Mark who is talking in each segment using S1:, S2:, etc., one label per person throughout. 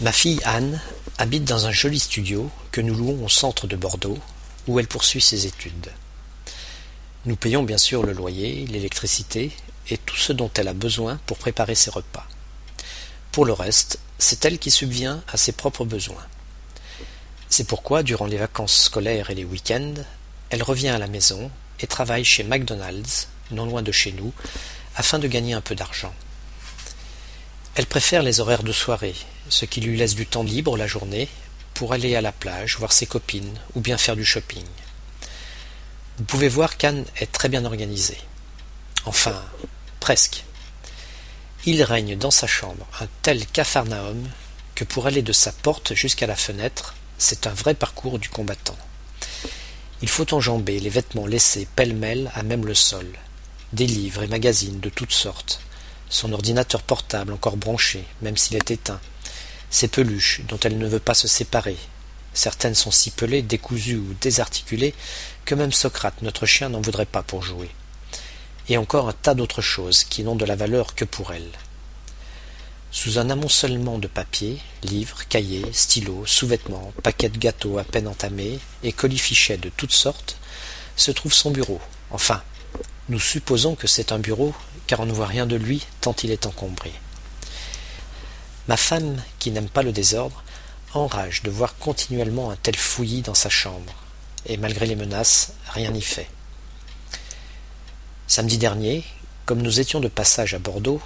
S1: Ma fille Anne habite dans un joli studio que nous louons au centre de Bordeaux, où elle poursuit ses études. Nous payons bien sûr le loyer, l'électricité et tout ce dont elle a besoin pour préparer ses repas. Pour le reste, c'est elle qui subvient à ses propres besoins. C'est pourquoi, durant les vacances scolaires et les week-ends, elle revient à la maison et travaille chez McDonald's, non loin de chez nous, afin de gagner un peu d'argent. Elle préfère les horaires de soirée, ce qui lui laisse du temps libre la journée pour aller à la plage, voir ses copines ou bien faire du shopping. Vous pouvez voir qu'Anne est très bien organisée. Enfin, presque. Il règne dans sa chambre un tel capharnaüm que pour aller de sa porte jusqu'à la fenêtre, c'est un vrai parcours du combattant. Il faut enjamber les vêtements laissés pêle-mêle à même le sol, des livres et magazines de toutes sortes, son ordinateur portable encore branché, même s'il est éteint, ses peluches dont elle ne veut pas se séparer. Certaines sont si pelées, décousues ou désarticulées que même Socrate, notre chien, n'en voudrait pas pour jouer. Et encore un tas d'autres choses qui n'ont de la valeur que pour elle. Sous un amoncellement de papiers, livres, cahiers, stylos, sous-vêtements, paquets de gâteaux à peine entamés et colifichets de toutes sortes, se trouve son bureau. Enfin, nous supposons que c'est un bureau, car on ne voit rien de lui tant il est encombré. Ma femme, qui n'aime pas le désordre, enrage de voir continuellement un tel fouillis dans sa chambre, et malgré les menaces, rien n'y fait. Samedi dernier, comme nous étions de passage à Bordeaux,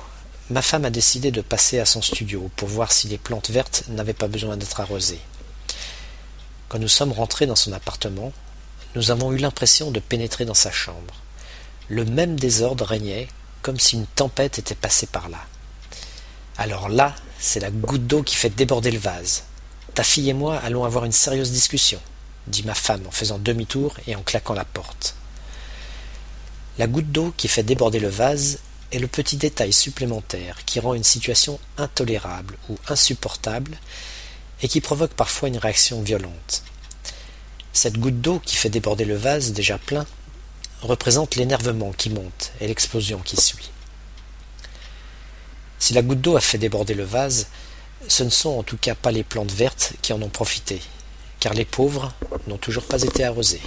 S1: ma femme a décidé de passer à son studio pour voir si les plantes vertes n'avaient pas besoin d'être arrosées. Quand nous sommes rentrés dans son appartement, nous avons eu l'impression de pénétrer dans sa chambre. Le même désordre régnait, comme si une tempête était passée par là. Alors là, c'est la goutte d'eau qui fait déborder le vase. Ta fille et moi allons avoir une sérieuse discussion, dit ma femme en faisant demi-tour et en claquant la porte. La goutte d'eau qui fait déborder le vase est le petit détail supplémentaire qui rend une situation intolérable ou insupportable et qui provoque parfois une réaction violente. Cette goutte d'eau qui fait déborder le vase déjà plein représente l'énervement qui monte et l'explosion qui suit. Si la goutte d'eau a fait déborder le vase, ce ne sont en tout cas pas les plantes vertes qui en ont profité, car les pauvres n'ont toujours pas été arrosées.